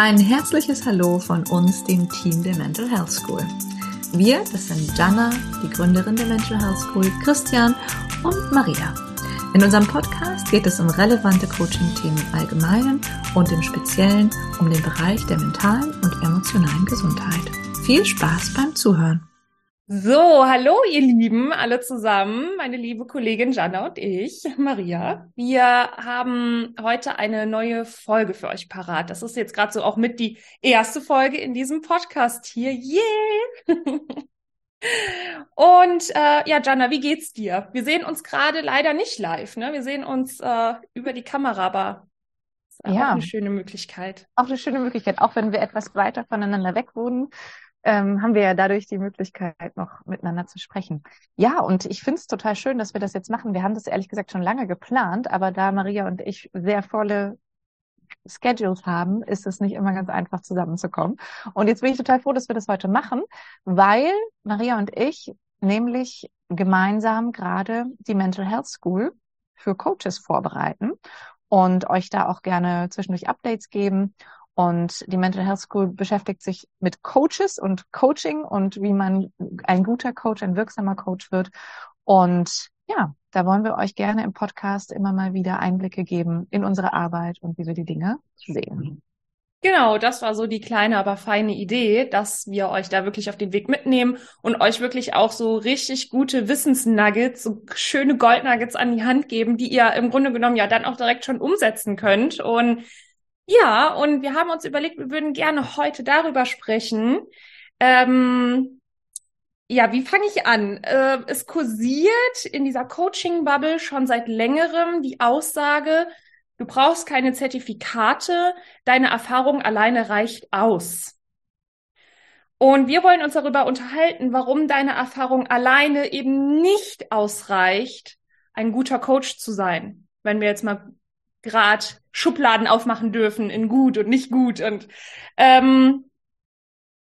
Ein herzliches Hallo von uns, dem Team der Mental Health School. Wir, das sind Jana, die Gründerin der Mental Health School, Christian und Maria. In unserem Podcast geht es um relevante Coaching-Themen im Allgemeinen und im Speziellen um den Bereich der mentalen und emotionalen Gesundheit. Viel Spaß beim Zuhören! So, hallo ihr Lieben, alle zusammen, meine liebe Kollegin Jana und ich, Maria. Wir haben heute eine neue Folge für euch parat. Das ist jetzt gerade so auch mit die erste Folge in diesem Podcast hier. Yeah! und äh, ja, Jana, wie geht's dir? Wir sehen uns gerade leider nicht live, ne? Wir sehen uns äh, über die Kamera, aber ist ja. auch eine schöne Möglichkeit. Auch eine schöne Möglichkeit, auch wenn wir etwas weiter voneinander weg wohnen ähm, haben wir ja dadurch die Möglichkeit, noch miteinander zu sprechen. Ja, und ich finde es total schön, dass wir das jetzt machen. Wir haben das ehrlich gesagt schon lange geplant, aber da Maria und ich sehr volle Schedules haben, ist es nicht immer ganz einfach zusammenzukommen. Und jetzt bin ich total froh, dass wir das heute machen, weil Maria und ich nämlich gemeinsam gerade die Mental Health School für Coaches vorbereiten und euch da auch gerne zwischendurch Updates geben und die Mental Health School beschäftigt sich mit Coaches und Coaching und wie man ein guter Coach, ein wirksamer Coach wird. Und ja, da wollen wir euch gerne im Podcast immer mal wieder Einblicke geben in unsere Arbeit und wie wir die Dinge sehen. Genau, das war so die kleine, aber feine Idee, dass wir euch da wirklich auf den Weg mitnehmen und euch wirklich auch so richtig gute Wissensnuggets, so schöne Goldnuggets an die Hand geben, die ihr im Grunde genommen ja dann auch direkt schon umsetzen könnt. Und ja, und wir haben uns überlegt, wir würden gerne heute darüber sprechen. Ähm, ja, wie fange ich an? Äh, es kursiert in dieser Coaching-Bubble schon seit längerem die Aussage, du brauchst keine Zertifikate, deine Erfahrung alleine reicht aus. Und wir wollen uns darüber unterhalten, warum deine Erfahrung alleine eben nicht ausreicht, ein guter Coach zu sein. Wenn wir jetzt mal gerade Schubladen aufmachen dürfen in gut und nicht gut. Und ähm,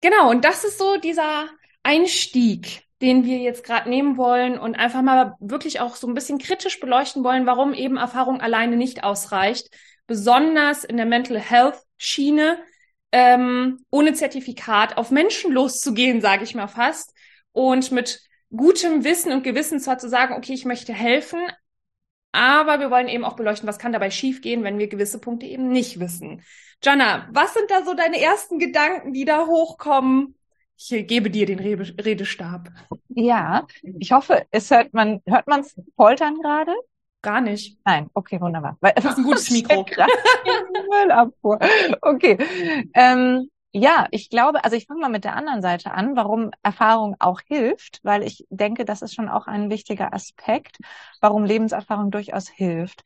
genau, und das ist so dieser Einstieg, den wir jetzt gerade nehmen wollen und einfach mal wirklich auch so ein bisschen kritisch beleuchten wollen, warum eben Erfahrung alleine nicht ausreicht, besonders in der Mental Health Schiene, ähm, ohne Zertifikat auf Menschen loszugehen, sage ich mal fast, und mit gutem Wissen und Gewissen zwar zu sagen, okay, ich möchte helfen, aber wir wollen eben auch beleuchten, was kann dabei schiefgehen, wenn wir gewisse Punkte eben nicht wissen. Jana, was sind da so deine ersten Gedanken, die da hochkommen? Ich gebe dir den Redestab. Ja, ich hoffe, es hört man, hört man's poltern gerade? Gar nicht. Nein, okay, wunderbar. Weil, das ist ein gutes Mikro. Okay. Ähm, ja, ich glaube, also ich fange mal mit der anderen Seite an, warum Erfahrung auch hilft, weil ich denke, das ist schon auch ein wichtiger Aspekt, warum Lebenserfahrung durchaus hilft.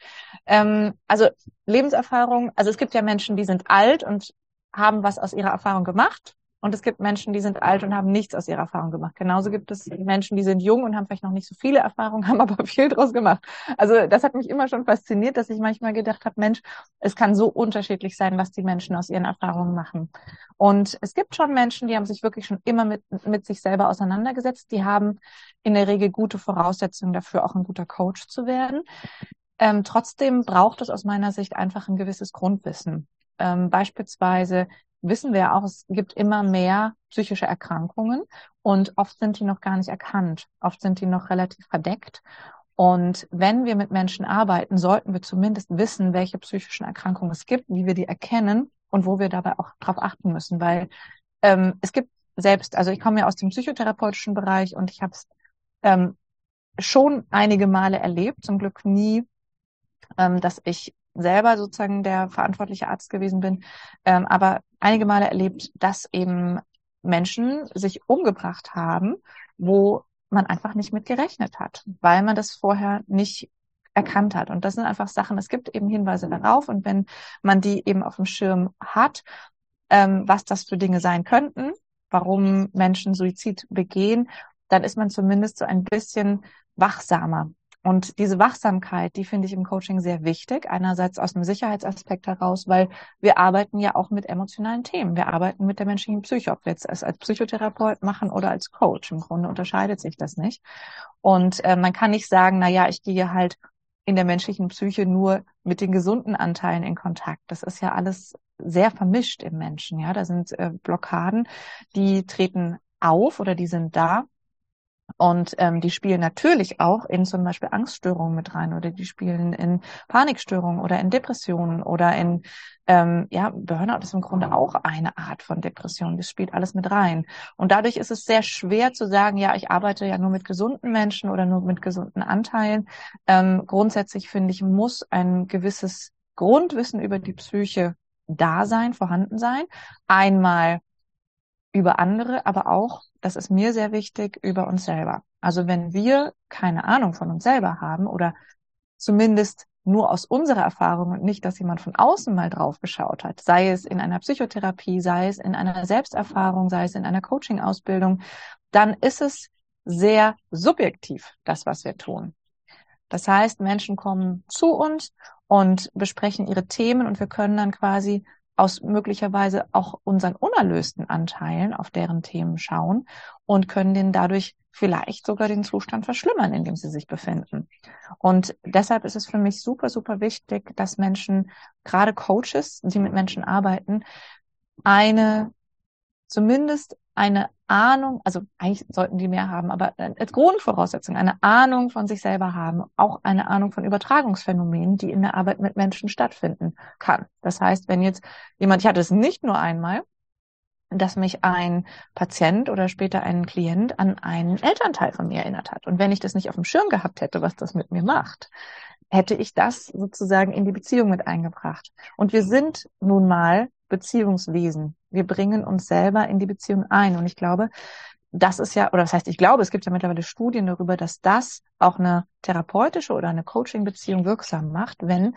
Ähm, also Lebenserfahrung, also es gibt ja Menschen, die sind alt und haben was aus ihrer Erfahrung gemacht und es gibt Menschen, die sind alt und haben nichts aus ihrer Erfahrung gemacht. Genauso gibt es Menschen, die sind jung und haben vielleicht noch nicht so viele Erfahrungen, haben aber viel draus gemacht. Also das hat mich immer schon fasziniert, dass ich manchmal gedacht habe, Mensch, es kann so unterschiedlich sein, was die Menschen aus ihren Erfahrungen machen. Und es gibt schon Menschen, die haben sich wirklich schon immer mit, mit sich selber auseinandergesetzt. Die haben in der Regel gute Voraussetzungen dafür, auch ein guter Coach zu werden. Ähm, trotzdem braucht es aus meiner Sicht einfach ein gewisses Grundwissen. Ähm, beispielsweise wissen wir auch, es gibt immer mehr psychische Erkrankungen und oft sind die noch gar nicht erkannt. Oft sind die noch relativ verdeckt. Und wenn wir mit Menschen arbeiten, sollten wir zumindest wissen, welche psychischen Erkrankungen es gibt, wie wir die erkennen und wo wir dabei auch drauf achten müssen, weil ähm, es gibt selbst, also ich komme ja aus dem psychotherapeutischen Bereich und ich habe es ähm, schon einige Male erlebt, zum Glück nie, ähm, dass ich selber sozusagen der verantwortliche Arzt gewesen bin, ähm, aber einige Male erlebt, dass eben Menschen sich umgebracht haben, wo man einfach nicht mit gerechnet hat, weil man das vorher nicht erkannt hat. Und das sind einfach Sachen, es gibt eben Hinweise darauf. Und wenn man die eben auf dem Schirm hat, ähm, was das für Dinge sein könnten, warum Menschen Suizid begehen, dann ist man zumindest so ein bisschen wachsamer und diese Wachsamkeit, die finde ich im Coaching sehr wichtig. Einerseits aus einem Sicherheitsaspekt heraus, weil wir arbeiten ja auch mit emotionalen Themen. Wir arbeiten mit der menschlichen Psyche, ob wir jetzt es als Psychotherapeut machen oder als Coach. Im Grunde unterscheidet sich das nicht. Und äh, man kann nicht sagen, na ja, ich gehe halt in der menschlichen Psyche nur mit den gesunden Anteilen in Kontakt. Das ist ja alles sehr vermischt im Menschen. Ja, da sind äh, Blockaden, die treten auf oder die sind da und ähm, die spielen natürlich auch in zum Beispiel Angststörungen mit rein oder die spielen in Panikstörungen oder in Depressionen oder in, ähm, ja, Burnout ist im Grunde auch eine Art von Depression. Das spielt alles mit rein. Und dadurch ist es sehr schwer zu sagen, ja, ich arbeite ja nur mit gesunden Menschen oder nur mit gesunden Anteilen. Ähm, grundsätzlich finde ich, muss ein gewisses Grundwissen über die Psyche da sein, vorhanden sein. Einmal über andere, aber auch, das ist mir sehr wichtig, über uns selber. Also wenn wir keine Ahnung von uns selber haben oder zumindest nur aus unserer Erfahrung und nicht, dass jemand von außen mal drauf geschaut hat, sei es in einer Psychotherapie, sei es in einer Selbsterfahrung, sei es in einer Coaching-Ausbildung, dann ist es sehr subjektiv, das, was wir tun. Das heißt, Menschen kommen zu uns und besprechen ihre Themen und wir können dann quasi aus möglicherweise auch unseren unerlösten Anteilen auf deren Themen schauen und können den dadurch vielleicht sogar den Zustand verschlimmern, in dem sie sich befinden. Und deshalb ist es für mich super, super wichtig, dass Menschen, gerade Coaches, die mit Menschen arbeiten, eine zumindest eine Ahnung, also eigentlich sollten die mehr haben, aber als Grundvoraussetzung eine Ahnung von sich selber haben, auch eine Ahnung von Übertragungsphänomenen, die in der Arbeit mit Menschen stattfinden kann. Das heißt, wenn jetzt jemand, ich hatte es nicht nur einmal, dass mich ein Patient oder später ein Klient an einen Elternteil von mir erinnert hat. Und wenn ich das nicht auf dem Schirm gehabt hätte, was das mit mir macht, hätte ich das sozusagen in die Beziehung mit eingebracht. Und wir sind nun mal Beziehungswesen. Wir bringen uns selber in die Beziehung ein. Und ich glaube, das ist ja, oder das heißt, ich glaube, es gibt ja mittlerweile Studien darüber, dass das auch eine therapeutische oder eine Coaching-Beziehung wirksam macht, wenn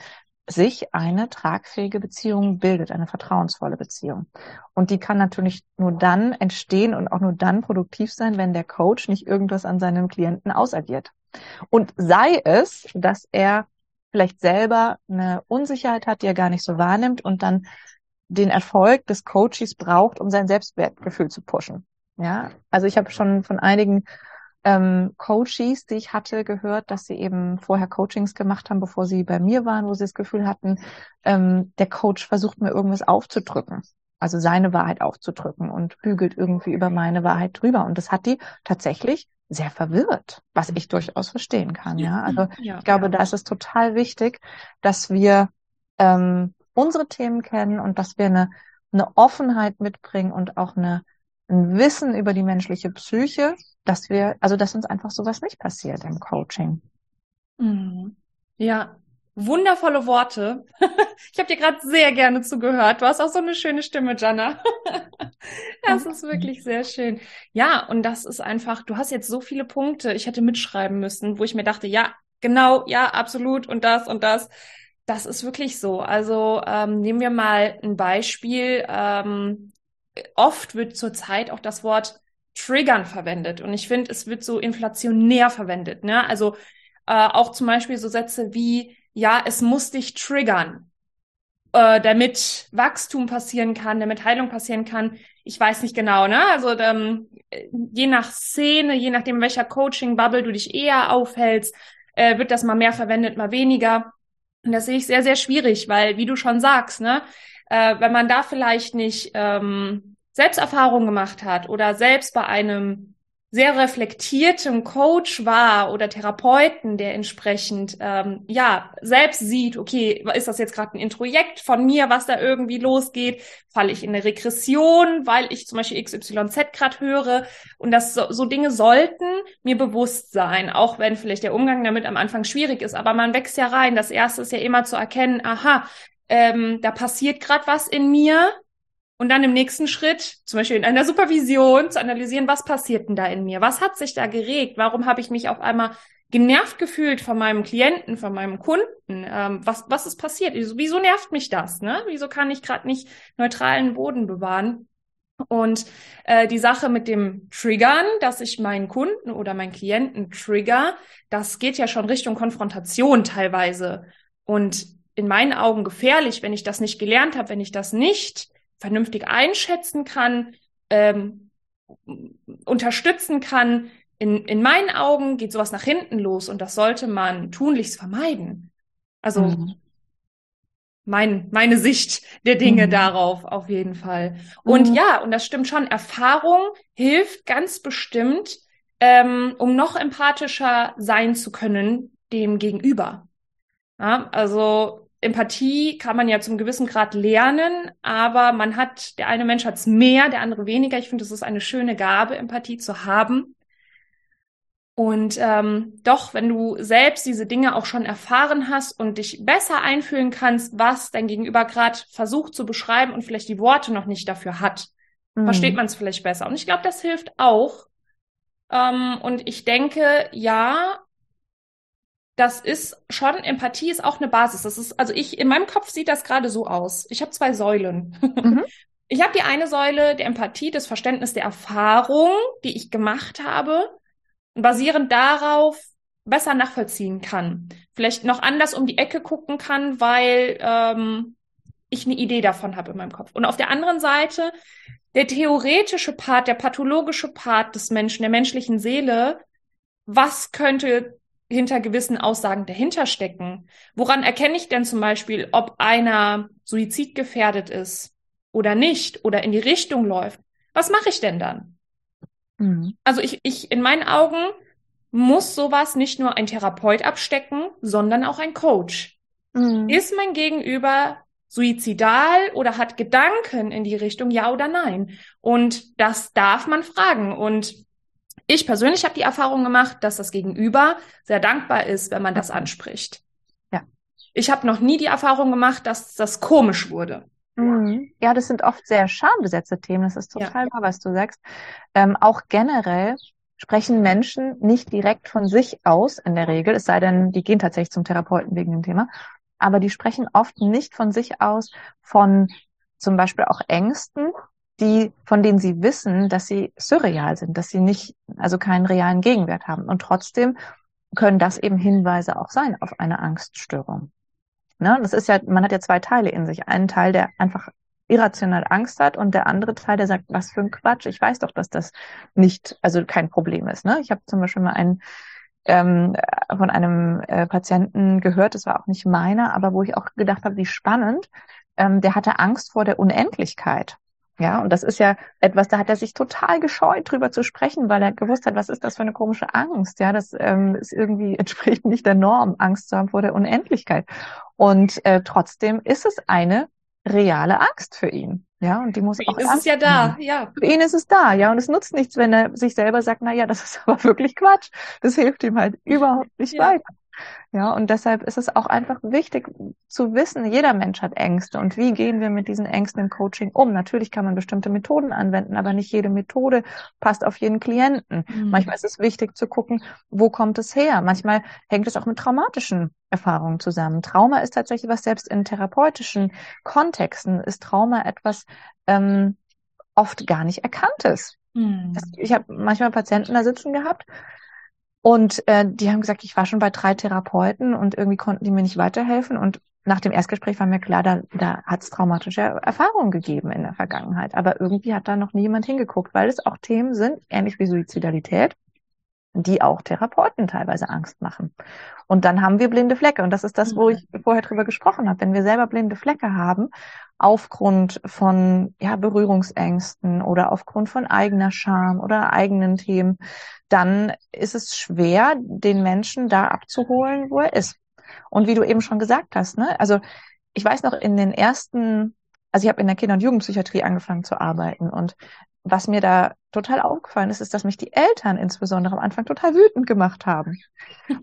sich eine tragfähige Beziehung bildet, eine vertrauensvolle Beziehung. Und die kann natürlich nur dann entstehen und auch nur dann produktiv sein, wenn der Coach nicht irgendwas an seinem Klienten ausagiert. Und sei es, dass er vielleicht selber eine Unsicherheit hat, die er gar nicht so wahrnimmt und dann den Erfolg des Coaches braucht, um sein Selbstwertgefühl zu pushen. Ja, also ich habe schon von einigen ähm, Coaches, die ich hatte, gehört, dass sie eben vorher Coachings gemacht haben, bevor sie bei mir waren, wo sie das Gefühl hatten, ähm, der Coach versucht mir irgendwas aufzudrücken. Also seine Wahrheit aufzudrücken und bügelt irgendwie über meine Wahrheit drüber. Und das hat die tatsächlich sehr verwirrt, was ich durchaus verstehen kann. Ja, also ja, ich glaube, ja. da ist es total wichtig, dass wir ähm, unsere Themen kennen und dass wir eine, eine Offenheit mitbringen und auch eine, ein Wissen über die menschliche Psyche, dass wir, also dass uns einfach sowas nicht passiert im Coaching. Mhm. Ja, wundervolle Worte. ich habe dir gerade sehr gerne zugehört. Du hast auch so eine schöne Stimme, Jana. das ist wirklich sehr schön. Ja, und das ist einfach, du hast jetzt so viele Punkte, ich hätte mitschreiben müssen, wo ich mir dachte, ja, genau, ja, absolut und das und das. Das ist wirklich so. Also ähm, nehmen wir mal ein Beispiel. Ähm, oft wird zurzeit auch das Wort Triggern verwendet und ich finde, es wird so inflationär verwendet. Ne? Also äh, auch zum Beispiel so Sätze wie, ja, es muss dich triggern, äh, damit Wachstum passieren kann, damit Heilung passieren kann. Ich weiß nicht genau, ne? Also ähm, je nach Szene, je nachdem, welcher Coaching-Bubble du dich eher aufhältst, äh, wird das mal mehr verwendet, mal weniger. Und das sehe ich sehr, sehr schwierig, weil, wie du schon sagst, ne, äh, wenn man da vielleicht nicht ähm, Selbsterfahrung gemacht hat oder selbst bei einem sehr reflektierten Coach war oder Therapeuten, der entsprechend ähm, ja selbst sieht, okay, ist das jetzt gerade ein Introjekt von mir, was da irgendwie losgeht? Falle ich in eine Regression, weil ich zum Beispiel XYZ gerade höre? Und das so, so Dinge sollten mir bewusst sein, auch wenn vielleicht der Umgang damit am Anfang schwierig ist. Aber man wächst ja rein. Das erste ist ja immer zu erkennen, aha, ähm, da passiert gerade was in mir und dann im nächsten Schritt, zum Beispiel in einer Supervision, zu analysieren, was passiert denn da in mir? Was hat sich da geregt? Warum habe ich mich auf einmal genervt gefühlt von meinem Klienten, von meinem Kunden? Ähm, was, was ist passiert? Wieso, nervt mich das? Ne? Wieso kann ich gerade nicht neutralen Boden bewahren? Und äh, die Sache mit dem Triggern, dass ich meinen Kunden oder meinen Klienten trigger, das geht ja schon Richtung Konfrontation teilweise. Und in meinen Augen gefährlich, wenn ich das nicht gelernt habe, wenn ich das nicht vernünftig einschätzen kann, ähm, unterstützen kann. In, in meinen Augen geht sowas nach hinten los und das sollte man tunlichst vermeiden. Also mhm. mein, meine Sicht der Dinge mhm. darauf auf jeden Fall. Und mhm. ja, und das stimmt schon, Erfahrung hilft ganz bestimmt, ähm, um noch empathischer sein zu können dem Gegenüber. Ja, also Empathie kann man ja zum gewissen Grad lernen, aber man hat, der eine Mensch hat es mehr, der andere weniger. Ich finde, es ist eine schöne Gabe, Empathie zu haben. Und ähm, doch, wenn du selbst diese Dinge auch schon erfahren hast und dich besser einfühlen kannst, was dein Gegenüber gerade versucht zu beschreiben und vielleicht die Worte noch nicht dafür hat, mhm. versteht man es vielleicht besser. Und ich glaube, das hilft auch. Ähm, und ich denke, ja, das ist schon, Empathie ist auch eine Basis. Das ist, also ich, in meinem Kopf sieht das gerade so aus. Ich habe zwei Säulen. Mhm. Ich habe die eine Säule der Empathie, das Verständnis der Erfahrung, die ich gemacht habe basierend darauf besser nachvollziehen kann. Vielleicht noch anders um die Ecke gucken kann, weil ähm, ich eine Idee davon habe in meinem Kopf. Und auf der anderen Seite der theoretische Part, der pathologische Part des Menschen, der menschlichen Seele, was könnte hinter gewissen Aussagen dahinter stecken? Woran erkenne ich denn zum Beispiel, ob einer suizidgefährdet ist oder nicht oder in die Richtung läuft? Was mache ich denn dann? Mhm. Also ich, ich, in meinen Augen muss sowas nicht nur ein Therapeut abstecken, sondern auch ein Coach. Mhm. Ist mein Gegenüber suizidal oder hat Gedanken in die Richtung, ja oder nein? Und das darf man fragen. Und ich persönlich habe die Erfahrung gemacht, dass das Gegenüber sehr dankbar ist, wenn man das anspricht. Ja. Ich habe noch nie die Erfahrung gemacht, dass das komisch wurde. Mhm. Ja, das sind oft sehr schambesetzte Themen. Das ist total ja. wahr, was du sagst. Ähm, auch generell sprechen Menschen nicht direkt von sich aus in der Regel, es sei denn, die gehen tatsächlich zum Therapeuten wegen dem Thema, aber die sprechen oft nicht von sich aus von zum Beispiel auch Ängsten, die, von denen sie wissen, dass sie surreal sind, dass sie nicht, also keinen realen Gegenwert haben. Und trotzdem können das eben Hinweise auch sein auf eine Angststörung. Ne? Das ist ja, man hat ja zwei Teile in sich. Einen Teil, der einfach irrational Angst hat und der andere Teil, der sagt, was für ein Quatsch, ich weiß doch, dass das nicht, also kein Problem ist. Ne? Ich habe zum Beispiel mal einen ähm, von einem äh, Patienten gehört, das war auch nicht meiner, aber wo ich auch gedacht habe, wie spannend, ähm, der hatte Angst vor der Unendlichkeit. Ja, und das ist ja etwas, da hat er sich total gescheut, drüber zu sprechen, weil er gewusst hat, was ist das für eine komische Angst? Ja, das ähm, ist irgendwie entspricht nicht der Norm, Angst zu haben vor der Unendlichkeit. Und äh, trotzdem ist es eine reale Angst für ihn. Ja, und die muss für auch. Ihn ist es ja da, ja. Für ihn ist es da, ja. Und es nutzt nichts, wenn er sich selber sagt, na ja, das ist aber wirklich Quatsch. Das hilft ihm halt überhaupt nicht ja. weiter. Ja, und deshalb ist es auch einfach wichtig zu wissen, jeder Mensch hat Ängste und wie gehen wir mit diesen Ängsten im Coaching um? Natürlich kann man bestimmte Methoden anwenden, aber nicht jede Methode passt auf jeden Klienten. Mhm. Manchmal ist es wichtig zu gucken, wo kommt es her? Manchmal hängt es auch mit traumatischen Erfahrungen zusammen. Trauma ist tatsächlich was, selbst in therapeutischen Kontexten ist Trauma etwas ähm, oft gar nicht erkanntes. Mhm. Ich habe manchmal Patienten da sitzen gehabt, und äh, die haben gesagt, ich war schon bei drei Therapeuten und irgendwie konnten die mir nicht weiterhelfen. Und nach dem Erstgespräch war mir klar, da, da hat es traumatische Erfahrungen gegeben in der Vergangenheit. Aber irgendwie hat da noch nie jemand hingeguckt, weil es auch Themen sind, ähnlich wie Suizidalität, die auch Therapeuten teilweise Angst machen. Und dann haben wir blinde Flecke. Und das ist das, wo mhm. ich vorher drüber gesprochen habe. Wenn wir selber blinde Flecke haben, aufgrund von ja, Berührungsängsten oder aufgrund von eigener Scham oder eigenen Themen, dann ist es schwer, den Menschen da abzuholen, wo er ist. Und wie du eben schon gesagt hast, ne, also ich weiß noch in den ersten, also ich habe in der Kinder- und Jugendpsychiatrie angefangen zu arbeiten und was mir da total aufgefallen ist, ist, dass mich die Eltern insbesondere am Anfang total wütend gemacht haben.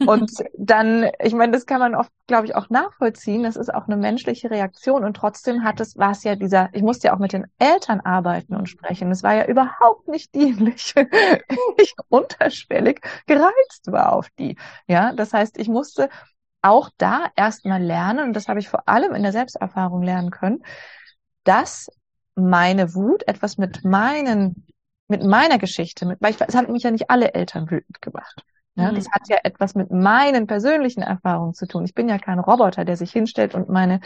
Und dann, ich meine, das kann man oft, glaube ich, auch nachvollziehen. Das ist auch eine menschliche Reaktion. Und trotzdem hat es, war es ja dieser, ich musste ja auch mit den Eltern arbeiten und sprechen. Es war ja überhaupt nicht dienlich. ich unterschwellig gereizt war auf die. Ja, das heißt, ich musste auch da erstmal lernen, und das habe ich vor allem in der Selbsterfahrung lernen können, dass meine Wut etwas mit meinen, mit meiner Geschichte, mit, weil ich, es hat mich ja nicht alle Eltern wütend gemacht. Ja, mhm. Das hat ja etwas mit meinen persönlichen Erfahrungen zu tun. Ich bin ja kein Roboter, der sich hinstellt und meine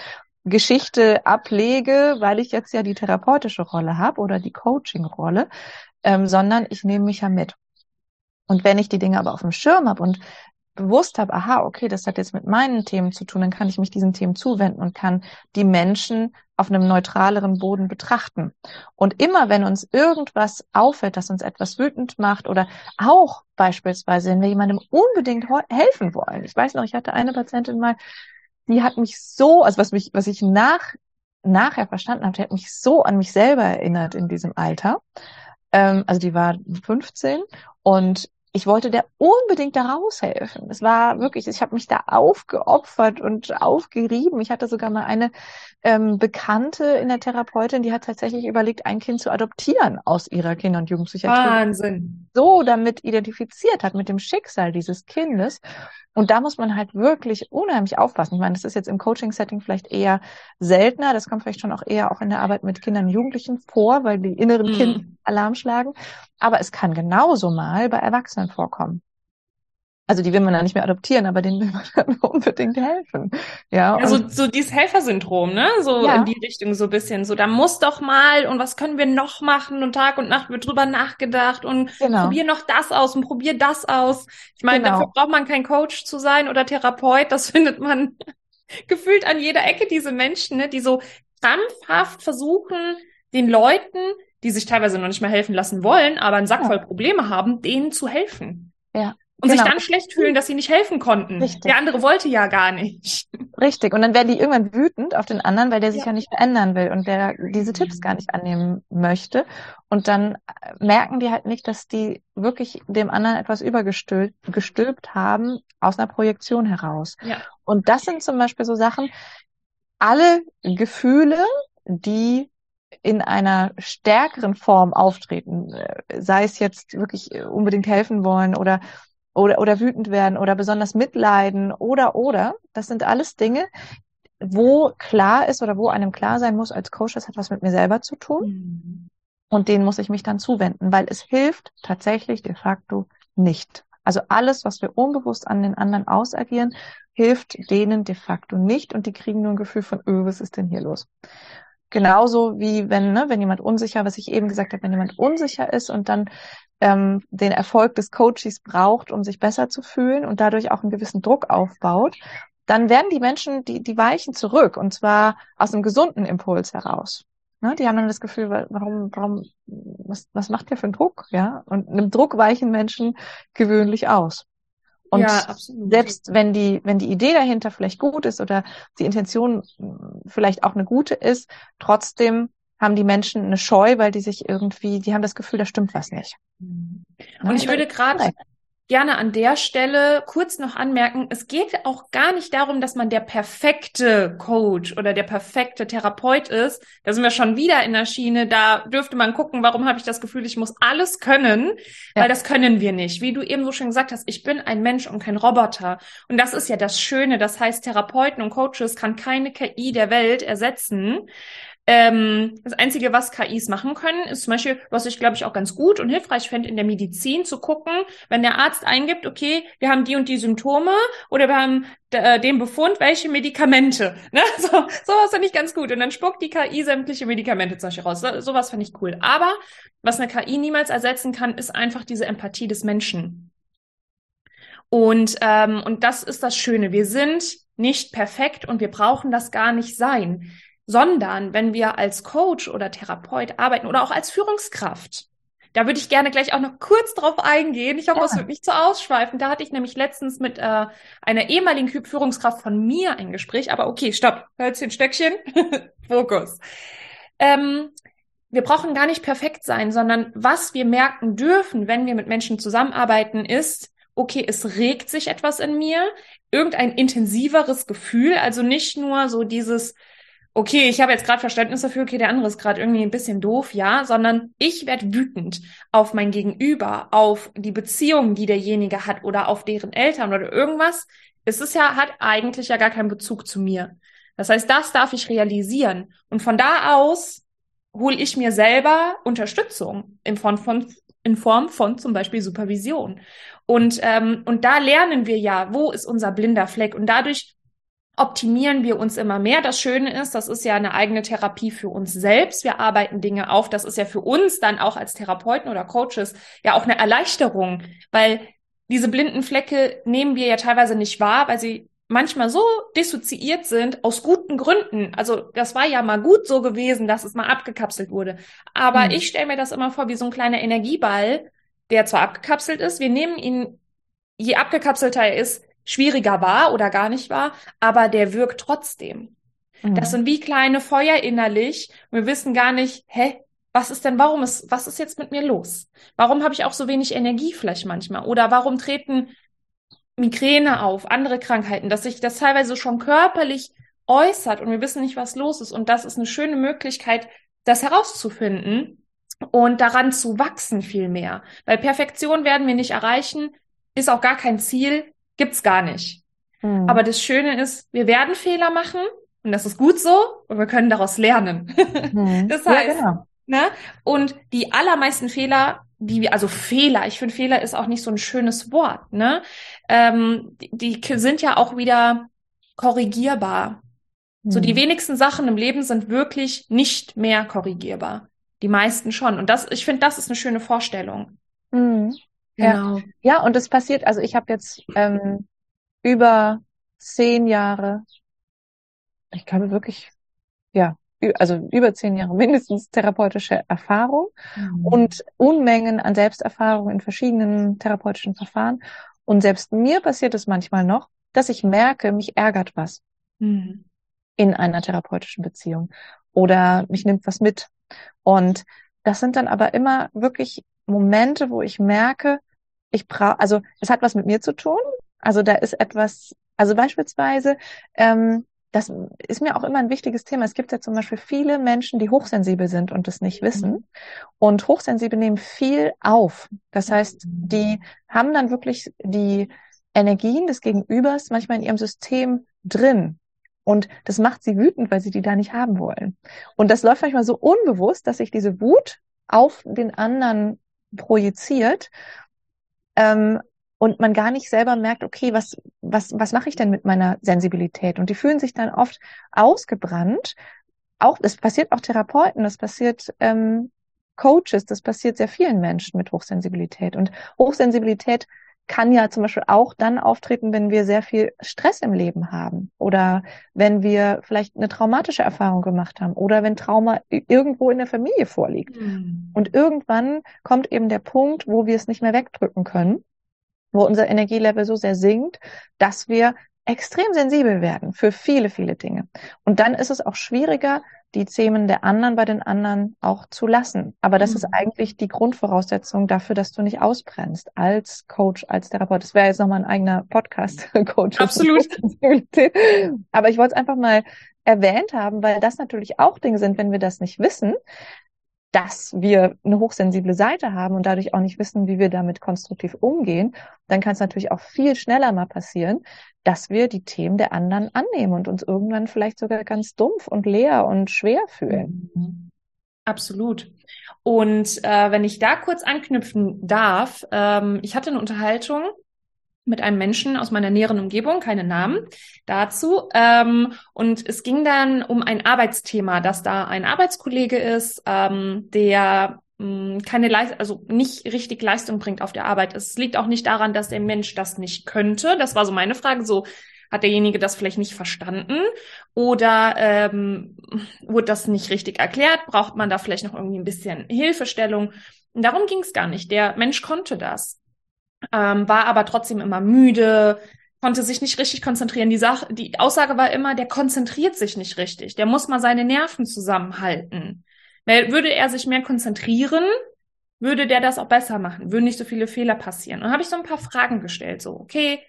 Geschichte ablege, weil ich jetzt ja die therapeutische Rolle habe oder die Coaching-Rolle, ähm, sondern ich nehme mich ja mit. Und wenn ich die Dinge aber auf dem Schirm habe und bewusst habe, aha, okay, das hat jetzt mit meinen Themen zu tun, dann kann ich mich diesen Themen zuwenden und kann die Menschen auf einem neutraleren Boden betrachten. Und immer wenn uns irgendwas auffällt, dass uns etwas wütend macht oder auch beispielsweise, wenn wir jemandem unbedingt helfen wollen. Ich weiß noch, ich hatte eine Patientin mal, die hat mich so, also was mich, was ich nach, nachher verstanden habe, die hat mich so an mich selber erinnert in diesem Alter. Ähm, also die war 15 und ich wollte der unbedingt da raushelfen. Es war wirklich, ich habe mich da aufgeopfert und aufgerieben. Ich hatte sogar mal eine ähm, Bekannte in der Therapeutin, die hat tatsächlich überlegt, ein Kind zu adoptieren aus ihrer Kinder- und Jugendpsychiatrie. Wahnsinn. So damit identifiziert hat mit dem Schicksal dieses Kindes. Und da muss man halt wirklich unheimlich aufpassen. Ich meine, das ist jetzt im Coaching-Setting vielleicht eher seltener. Das kommt vielleicht schon auch eher auch in der Arbeit mit Kindern und Jugendlichen vor, weil die inneren mm. Kinder Alarm schlagen. Aber es kann genauso mal bei Erwachsenen vorkommen. Also die will man dann nicht mehr adoptieren, aber denen will man dann unbedingt helfen. Ja, ja so, dieses Helfersyndrom, ne? So ja. in die Richtung so ein bisschen. So, da muss doch mal und was können wir noch machen und Tag und Nacht wird drüber nachgedacht und genau. probier noch das aus und probier das aus. Ich meine, genau. dafür braucht man kein Coach zu sein oder Therapeut. Das findet man gefühlt an jeder Ecke, diese Menschen, ne? die so krampfhaft versuchen, den Leuten, die sich teilweise noch nicht mehr helfen lassen wollen, aber einen Sack voll Probleme haben, denen zu helfen. Ja. Und genau. sich dann schlecht fühlen, dass sie nicht helfen konnten. Richtig. Der andere wollte ja gar nicht. Richtig. Und dann werden die irgendwann wütend auf den anderen, weil der sich ja, ja nicht verändern will und der diese Tipps gar nicht annehmen möchte. Und dann merken die halt nicht, dass die wirklich dem anderen etwas übergestülpt gestülpt haben aus einer Projektion heraus. Ja. Und das sind zum Beispiel so Sachen, alle Gefühle, die in einer stärkeren Form auftreten, sei es jetzt wirklich unbedingt helfen wollen oder oder, oder wütend werden oder besonders mitleiden oder, oder. Das sind alles Dinge, wo klar ist oder wo einem klar sein muss als Coach, das hat was mit mir selber zu tun. Mhm. Und denen muss ich mich dann zuwenden, weil es hilft tatsächlich de facto nicht. Also alles, was wir unbewusst an den anderen ausagieren, hilft denen de facto nicht und die kriegen nur ein Gefühl von, öh, was ist denn hier los? Genauso wie wenn, ne, wenn jemand unsicher, was ich eben gesagt habe, wenn jemand unsicher ist und dann ähm, den Erfolg des Coaches braucht, um sich besser zu fühlen und dadurch auch einen gewissen Druck aufbaut, dann werden die Menschen, die, die weichen zurück und zwar aus einem gesunden Impuls heraus. Ne, die haben dann das Gefühl, warum, warum, was, was macht der für einen Druck? Ja, und einem Druck weichen Menschen gewöhnlich aus. Und ja, selbst wenn die, wenn die Idee dahinter vielleicht gut ist oder die Intention vielleicht auch eine gute ist, trotzdem haben die Menschen eine Scheu, weil die sich irgendwie, die haben das Gefühl, da stimmt was nicht. Und ich würde gerade gerne an der Stelle kurz noch anmerken, es geht auch gar nicht darum, dass man der perfekte Coach oder der perfekte Therapeut ist. Da sind wir schon wieder in der Schiene. Da dürfte man gucken, warum habe ich das Gefühl, ich muss alles können, ja. weil das können wir nicht. Wie du eben so schön gesagt hast, ich bin ein Mensch und kein Roboter. Und das ist ja das Schöne. Das heißt, Therapeuten und Coaches kann keine KI der Welt ersetzen. Ähm, das Einzige, was KIs machen können, ist zum Beispiel, was ich glaube ich auch ganz gut und hilfreich fände, in der Medizin zu gucken, wenn der Arzt eingibt, okay, wir haben die und die Symptome oder wir haben äh, den Befund, welche Medikamente. Ne? So, sowas finde ich ganz gut. Und dann spuckt die KI sämtliche Medikamente zum Beispiel raus. So, sowas finde ich cool. Aber was eine KI niemals ersetzen kann, ist einfach diese Empathie des Menschen. Und, ähm, und das ist das Schöne. Wir sind nicht perfekt und wir brauchen das gar nicht sein sondern wenn wir als Coach oder Therapeut arbeiten oder auch als Führungskraft. Da würde ich gerne gleich auch noch kurz drauf eingehen. Ich hoffe, ja. es wird nicht zu ausschweifen. Da hatte ich nämlich letztens mit äh, einer ehemaligen Führungskraft von mir ein Gespräch. Aber okay, stopp. Hölzchen, Stöckchen. Fokus. Ähm, wir brauchen gar nicht perfekt sein, sondern was wir merken dürfen, wenn wir mit Menschen zusammenarbeiten, ist, okay, es regt sich etwas in mir, irgendein intensiveres Gefühl, also nicht nur so dieses, okay, ich habe jetzt gerade Verständnis dafür, okay, der andere ist gerade irgendwie ein bisschen doof, ja, sondern ich werde wütend auf mein Gegenüber, auf die Beziehung, die derjenige hat oder auf deren Eltern oder irgendwas. Es ist ja, hat eigentlich ja gar keinen Bezug zu mir. Das heißt, das darf ich realisieren. Und von da aus hole ich mir selber Unterstützung in Form von, in Form von zum Beispiel Supervision. Und, ähm, und da lernen wir ja, wo ist unser blinder Fleck. Und dadurch optimieren wir uns immer mehr. Das Schöne ist, das ist ja eine eigene Therapie für uns selbst. Wir arbeiten Dinge auf. Das ist ja für uns dann auch als Therapeuten oder Coaches ja auch eine Erleichterung, weil diese blinden Flecke nehmen wir ja teilweise nicht wahr, weil sie manchmal so dissoziiert sind aus guten Gründen. Also das war ja mal gut so gewesen, dass es mal abgekapselt wurde. Aber mhm. ich stelle mir das immer vor wie so ein kleiner Energieball, der zwar abgekapselt ist, wir nehmen ihn, je abgekapselter er ist, schwieriger wahr oder gar nicht wahr, aber der wirkt trotzdem. Mhm. Das sind wie kleine Feuer innerlich. Wir wissen gar nicht, hä, was ist denn, warum ist, was ist jetzt mit mir los? Warum habe ich auch so wenig Energie vielleicht manchmal? Oder warum treten Migräne auf, andere Krankheiten, dass sich das teilweise schon körperlich äußert und wir wissen nicht, was los ist. Und das ist eine schöne Möglichkeit, das herauszufinden und daran zu wachsen viel mehr. Weil Perfektion werden wir nicht erreichen, ist auch gar kein Ziel, gibt's gar nicht. Mhm. Aber das Schöne ist, wir werden Fehler machen und das ist gut so und wir können daraus lernen. Mhm. Das heißt, ja, genau. ne? Und die allermeisten Fehler die wir, also Fehler, ich finde Fehler ist auch nicht so ein schönes Wort, ne? Ähm, die, die sind ja auch wieder korrigierbar. Mhm. So die hm. wenigsten Sachen im Leben sind wirklich nicht mehr korrigierbar. Die meisten schon. Und das, ich finde, das ist eine schöne Vorstellung. Mhm. Genau. Ja. ja, und es passiert, also ich habe jetzt ähm, über zehn Jahre, ich glaube wirklich, ja, also über zehn Jahre mindestens therapeutische Erfahrung mhm. und Unmengen an Selbsterfahrung in verschiedenen therapeutischen Verfahren. Und selbst mir passiert es manchmal noch, dass ich merke, mich ärgert was mhm. in einer therapeutischen Beziehung oder mich nimmt was mit. Und das sind dann aber immer wirklich Momente, wo ich merke, ich brauche, also es hat was mit mir zu tun. Also da ist etwas, also beispielsweise, ähm, das ist mir auch immer ein wichtiges Thema. Es gibt ja zum Beispiel viele Menschen, die hochsensibel sind und das nicht wissen. Mhm. Und hochsensibel nehmen viel auf. Das heißt, die haben dann wirklich die Energien des Gegenübers manchmal in ihrem System drin. Und das macht sie wütend, weil sie die da nicht haben wollen. Und das läuft manchmal so unbewusst, dass sich diese Wut auf den anderen projiziert. Ähm, und man gar nicht selber merkt, okay, was, was, was mache ich denn mit meiner Sensibilität? Und die fühlen sich dann oft ausgebrannt. Auch, es passiert auch Therapeuten, das passiert ähm, Coaches, das passiert sehr vielen Menschen mit Hochsensibilität. Und Hochsensibilität kann ja zum Beispiel auch dann auftreten, wenn wir sehr viel Stress im Leben haben oder wenn wir vielleicht eine traumatische Erfahrung gemacht haben oder wenn Trauma irgendwo in der Familie vorliegt. Mhm. Und irgendwann kommt eben der Punkt, wo wir es nicht mehr wegdrücken können wo unser Energielevel so sehr sinkt, dass wir extrem sensibel werden für viele, viele Dinge. Und dann ist es auch schwieriger, die Themen der anderen bei den anderen auch zu lassen. Aber das mhm. ist eigentlich die Grundvoraussetzung dafür, dass du nicht ausbrennst als Coach, als Therapeut. Das wäre jetzt nochmal ein eigener Podcast, Coach. Absolut. Aber ich wollte es einfach mal erwähnt haben, weil das natürlich auch Dinge sind, wenn wir das nicht wissen, dass wir eine hochsensible Seite haben und dadurch auch nicht wissen, wie wir damit konstruktiv umgehen, dann kann es natürlich auch viel schneller mal passieren, dass wir die Themen der anderen annehmen und uns irgendwann vielleicht sogar ganz dumpf und leer und schwer fühlen. Mhm. Absolut. Und äh, wenn ich da kurz anknüpfen darf, ähm, ich hatte eine Unterhaltung mit einem Menschen aus meiner näheren Umgebung, keine Namen dazu. Ähm, und es ging dann um ein Arbeitsthema, dass da ein Arbeitskollege ist, ähm, der mh, hm, keine Leistung, also nicht richtig Leistung bringt auf der Arbeit. Es liegt auch nicht daran, dass der Mensch das nicht könnte. Das war so meine Frage. So hat derjenige das vielleicht nicht verstanden oder ähm, wurde das nicht richtig erklärt? Braucht man da vielleicht noch irgendwie ein bisschen Hilfestellung? Darum ging es gar nicht. Der Mensch konnte das ähm, war aber trotzdem immer müde, konnte sich nicht richtig konzentrieren. Die Sache, die Aussage war immer, der konzentriert sich nicht richtig. Der muss mal seine Nerven zusammenhalten. Würde er sich mehr konzentrieren, würde der das auch besser machen, würden nicht so viele Fehler passieren. Und habe ich so ein paar Fragen gestellt, so, okay,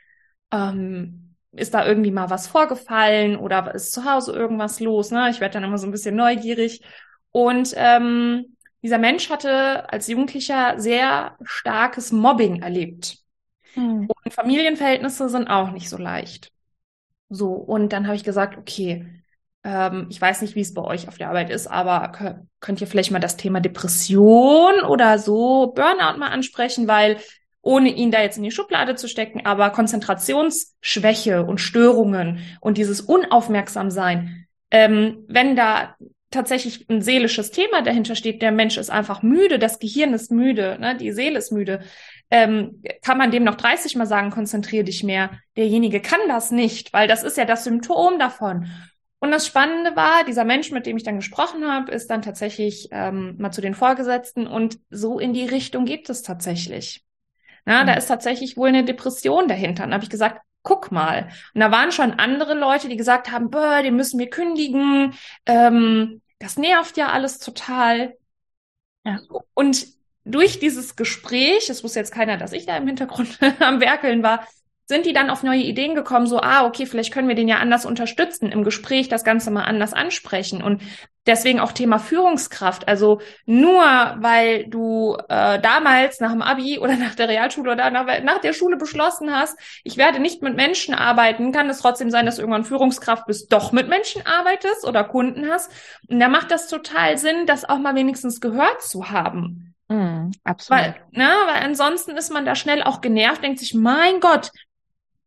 ähm, ist da irgendwie mal was vorgefallen oder ist zu Hause irgendwas los? Ne? Ich werde dann immer so ein bisschen neugierig. Und ähm, dieser Mensch hatte als Jugendlicher sehr starkes Mobbing erlebt. Hm. Und Familienverhältnisse sind auch nicht so leicht. So, und dann habe ich gesagt, okay, ähm, ich weiß nicht, wie es bei euch auf der Arbeit ist, aber könnt ihr vielleicht mal das Thema Depression oder so Burnout mal ansprechen, weil ohne ihn da jetzt in die Schublade zu stecken, aber Konzentrationsschwäche und Störungen und dieses Unaufmerksamsein, ähm, wenn da tatsächlich ein seelisches Thema dahinter steht, der Mensch ist einfach müde, das Gehirn ist müde, ne, die Seele ist müde, ähm, kann man dem noch 30 Mal sagen, konzentriere dich mehr. Derjenige kann das nicht, weil das ist ja das Symptom davon. Und das Spannende war, dieser Mensch, mit dem ich dann gesprochen habe, ist dann tatsächlich ähm, mal zu den Vorgesetzten und so in die Richtung geht es tatsächlich. Na, mhm. da ist tatsächlich wohl eine Depression dahinter. Und da habe ich gesagt, guck mal. Und da waren schon andere Leute, die gesagt haben, den müssen wir kündigen. Ähm, das nervt ja alles total. Ja. Und durch dieses Gespräch, es wusste jetzt keiner, dass ich da im Hintergrund am Werkeln war, sind die dann auf neue Ideen gekommen, so, ah, okay, vielleicht können wir den ja anders unterstützen, im Gespräch das Ganze mal anders ansprechen. Und deswegen auch Thema Führungskraft. Also nur weil du äh, damals nach dem Abi oder nach der Realschule oder nach, nach der Schule beschlossen hast, ich werde nicht mit Menschen arbeiten, kann es trotzdem sein, dass du irgendwann Führungskraft bist, doch mit Menschen arbeitest oder Kunden hast. Und da macht das total Sinn, das auch mal wenigstens gehört zu haben. Mm, absolut. Weil, ne, weil ansonsten ist man da schnell auch genervt, denkt sich, mein Gott,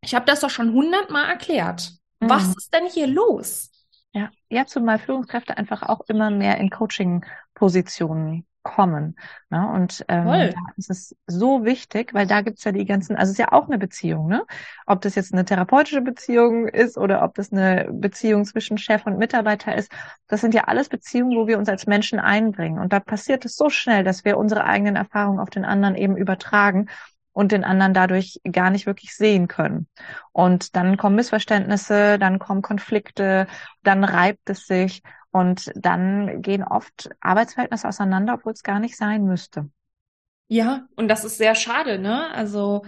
ich habe das doch schon hundertmal erklärt. Mhm. Was ist denn hier los? Ja, ja, zumal Führungskräfte einfach auch immer mehr in Coaching-Positionen kommen. Ne? Und ähm, da ist es so wichtig, weil da gibt's ja die ganzen, also es ist ja auch eine Beziehung, ne? Ob das jetzt eine therapeutische Beziehung ist oder ob das eine Beziehung zwischen Chef und Mitarbeiter ist, das sind ja alles Beziehungen, wo wir uns als Menschen einbringen. Und da passiert es so schnell, dass wir unsere eigenen Erfahrungen auf den anderen eben übertragen und den anderen dadurch gar nicht wirklich sehen können. Und dann kommen Missverständnisse, dann kommen Konflikte, dann reibt es sich und dann gehen oft Arbeitsverhältnisse auseinander, obwohl es gar nicht sein müsste. Ja, und das ist sehr schade, ne? Also,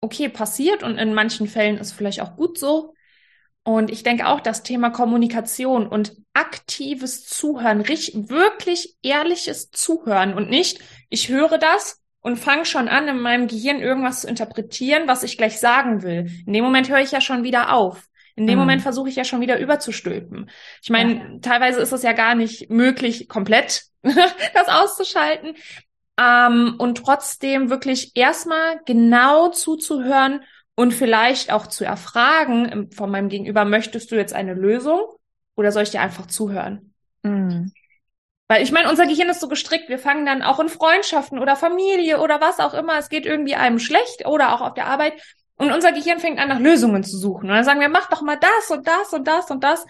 okay, passiert und in manchen Fällen ist vielleicht auch gut so. Und ich denke auch, das Thema Kommunikation und aktives Zuhören, richtig, wirklich ehrliches Zuhören und nicht, ich höre das und fange schon an, in meinem Gehirn irgendwas zu interpretieren, was ich gleich sagen will. In dem Moment höre ich ja schon wieder auf. In dem mhm. Moment versuche ich ja schon wieder überzustülpen. Ich meine, ja. teilweise ist es ja gar nicht möglich, komplett das auszuschalten. Ähm, und trotzdem wirklich erstmal genau zuzuhören und vielleicht auch zu erfragen von meinem Gegenüber, möchtest du jetzt eine Lösung oder soll ich dir einfach zuhören? Mhm. Weil ich meine, unser Gehirn ist so gestrickt, wir fangen dann auch in Freundschaften oder Familie oder was auch immer, es geht irgendwie einem schlecht oder auch auf der Arbeit und unser Gehirn fängt an, nach Lösungen zu suchen. Und dann sagen wir, mach doch mal das und das und das und das.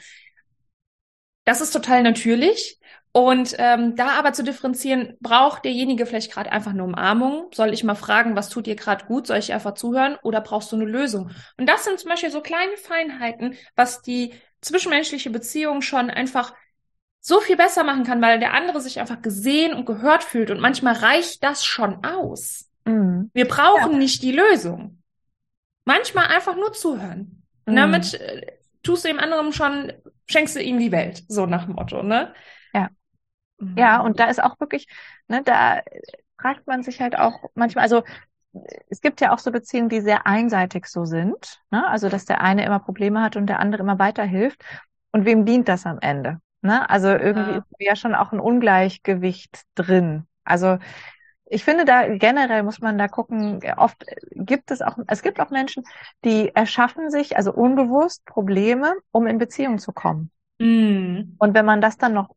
Das ist total natürlich. Und ähm, da aber zu differenzieren, braucht derjenige vielleicht gerade einfach eine Umarmung? Soll ich mal fragen, was tut dir gerade gut? Soll ich einfach zuhören? Oder brauchst du eine Lösung? Und das sind zum Beispiel so kleine Feinheiten, was die zwischenmenschliche Beziehung schon einfach so viel besser machen kann, weil der andere sich einfach gesehen und gehört fühlt. Und manchmal reicht das schon aus. Mhm. Wir brauchen ja. nicht die Lösung. Manchmal einfach nur zuhören. Und mhm. damit äh, tust du dem anderen schon, schenkst du ihm die Welt. So nach dem Motto, ne? Ja. Mhm. Ja, und da ist auch wirklich, ne, da fragt man sich halt auch manchmal, also es gibt ja auch so Beziehungen, die sehr einseitig so sind. Ne? Also, dass der eine immer Probleme hat und der andere immer weiterhilft. Und wem dient das am Ende? Ne? Also irgendwie ja. ist ja schon auch ein Ungleichgewicht drin. Also ich finde da generell muss man da gucken, oft gibt es auch, es gibt auch Menschen, die erschaffen sich, also unbewusst Probleme, um in Beziehung zu kommen. Mm. Und wenn man das dann noch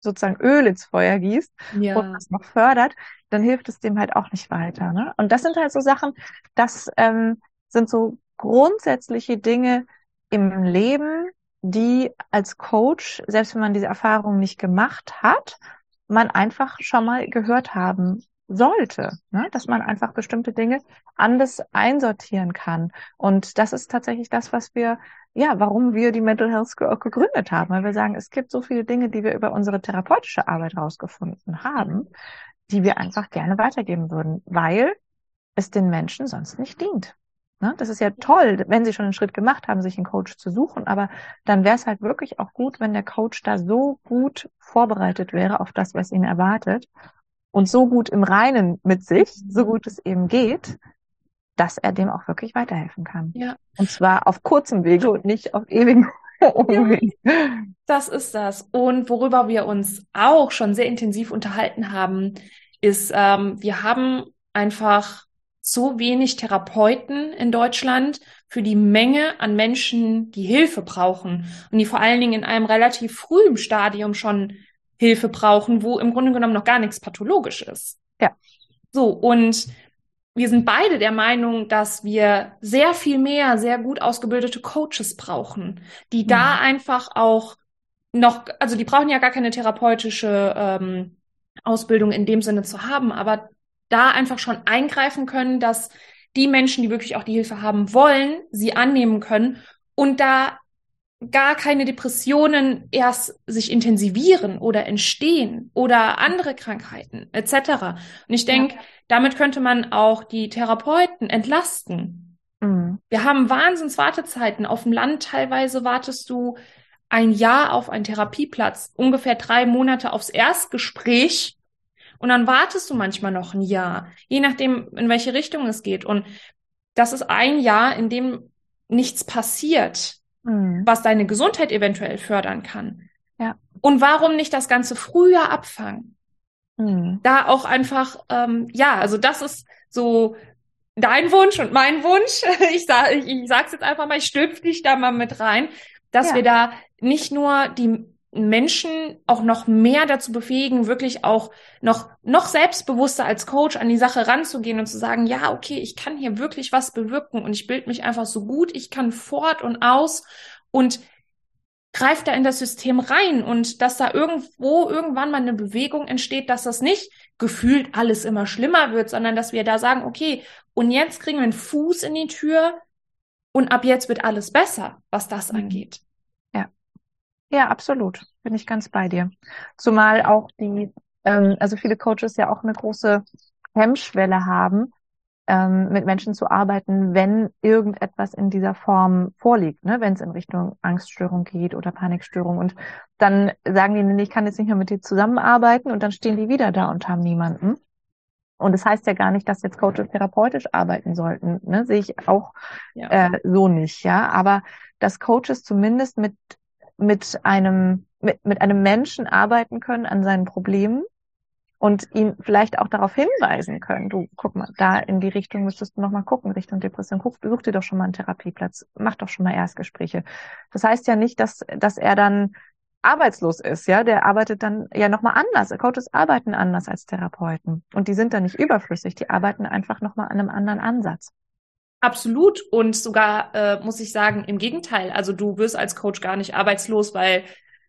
sozusagen Öl ins Feuer gießt ja. und das noch fördert, dann hilft es dem halt auch nicht weiter. Ne? Und das sind halt so Sachen, das ähm, sind so grundsätzliche Dinge im Leben, die als Coach, selbst wenn man diese Erfahrung nicht gemacht hat, man einfach schon mal gehört haben sollte, ne? dass man einfach bestimmte Dinge anders einsortieren kann. Und das ist tatsächlich das, was wir, ja, warum wir die Mental Health School auch gegründet haben, weil wir sagen, es gibt so viele Dinge, die wir über unsere therapeutische Arbeit rausgefunden haben, die wir einfach gerne weitergeben würden, weil es den Menschen sonst nicht dient. Ne? Das ist ja toll, wenn sie schon einen Schritt gemacht haben, sich einen Coach zu suchen, aber dann wäre es halt wirklich auch gut, wenn der Coach da so gut vorbereitet wäre auf das, was ihn erwartet und so gut im Reinen mit sich, so mhm. gut es eben geht, dass er dem auch wirklich weiterhelfen kann. Ja. Und zwar auf kurzem Wege und nicht auf. Ja, das ist das. Und worüber wir uns auch schon sehr intensiv unterhalten haben, ist, ähm, wir haben einfach so wenig Therapeuten in Deutschland für die Menge an Menschen, die Hilfe brauchen und die vor allen Dingen in einem relativ frühen Stadium schon Hilfe brauchen, wo im Grunde genommen noch gar nichts pathologisch ist. Ja. So, und wir sind beide der Meinung, dass wir sehr viel mehr sehr gut ausgebildete Coaches brauchen, die mhm. da einfach auch noch, also die brauchen ja gar keine therapeutische ähm, Ausbildung in dem Sinne zu haben, aber da einfach schon eingreifen können, dass die Menschen, die wirklich auch die Hilfe haben wollen, sie annehmen können und da gar keine Depressionen erst sich intensivieren oder entstehen oder andere Krankheiten etc. Und ich denke, ja. damit könnte man auch die Therapeuten entlasten. Mhm. Wir haben Wahnsinns Wartezeiten. Auf dem Land teilweise wartest du ein Jahr auf einen Therapieplatz, ungefähr drei Monate aufs Erstgespräch und dann wartest du manchmal noch ein Jahr, je nachdem, in welche Richtung es geht. Und das ist ein Jahr, in dem nichts passiert mhm. was deine Gesundheit eventuell fördern kann. Ja. Und warum nicht das Ganze früher abfangen? Mhm. Da auch einfach, ähm, ja, also das ist so dein Wunsch und mein Wunsch. Ich, sag, ich, ich sag's jetzt einfach mal, ich stülp dich da mal mit rein, dass ja. wir da nicht nur die Menschen auch noch mehr dazu befähigen, wirklich auch noch, noch selbstbewusster als Coach an die Sache ranzugehen und zu sagen, ja, okay, ich kann hier wirklich was bewirken und ich bilde mich einfach so gut, ich kann fort und aus und greift da in das System rein und dass da irgendwo irgendwann mal eine Bewegung entsteht, dass das nicht gefühlt alles immer schlimmer wird, sondern dass wir da sagen, okay, und jetzt kriegen wir einen Fuß in die Tür und ab jetzt wird alles besser, was das mhm. angeht. Ja, absolut. Bin ich ganz bei dir. Zumal auch die, ähm, also viele Coaches ja auch eine große Hemmschwelle haben, ähm, mit Menschen zu arbeiten, wenn irgendetwas in dieser Form vorliegt, ne? wenn es in Richtung Angststörung geht oder Panikstörung. Und dann sagen die, nee, ich kann jetzt nicht mehr mit dir zusammenarbeiten und dann stehen die wieder da und haben niemanden. Und das heißt ja gar nicht, dass jetzt Coaches therapeutisch arbeiten sollten. Ne? Sehe ich auch ja. äh, so nicht, ja. Aber dass Coaches zumindest mit mit einem, mit, mit einem Menschen arbeiten können an seinen Problemen und ihn vielleicht auch darauf hinweisen können, du, guck mal, da in die Richtung müsstest du noch mal gucken, Richtung Depression, guck, such dir doch schon mal einen Therapieplatz, mach doch schon mal Erstgespräche. Das heißt ja nicht, dass, dass er dann arbeitslos ist, ja, der arbeitet dann ja nochmal anders. Coaches arbeiten anders als Therapeuten und die sind dann nicht überflüssig, die arbeiten einfach nochmal an einem anderen Ansatz. Absolut. Und sogar, äh, muss ich sagen, im Gegenteil. Also du wirst als Coach gar nicht arbeitslos, weil